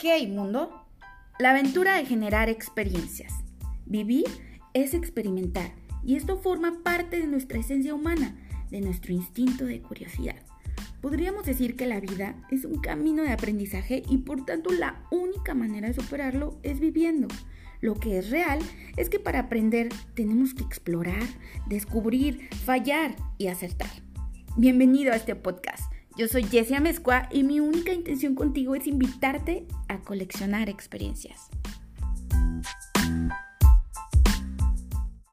Ok, mundo. La aventura de generar experiencias. Vivir es experimentar y esto forma parte de nuestra esencia humana, de nuestro instinto de curiosidad. Podríamos decir que la vida es un camino de aprendizaje y por tanto la única manera de superarlo es viviendo. Lo que es real es que para aprender tenemos que explorar, descubrir, fallar y acertar. Bienvenido a este podcast. Yo soy Jessia Mezcua y mi única intención contigo es invitarte a coleccionar experiencias.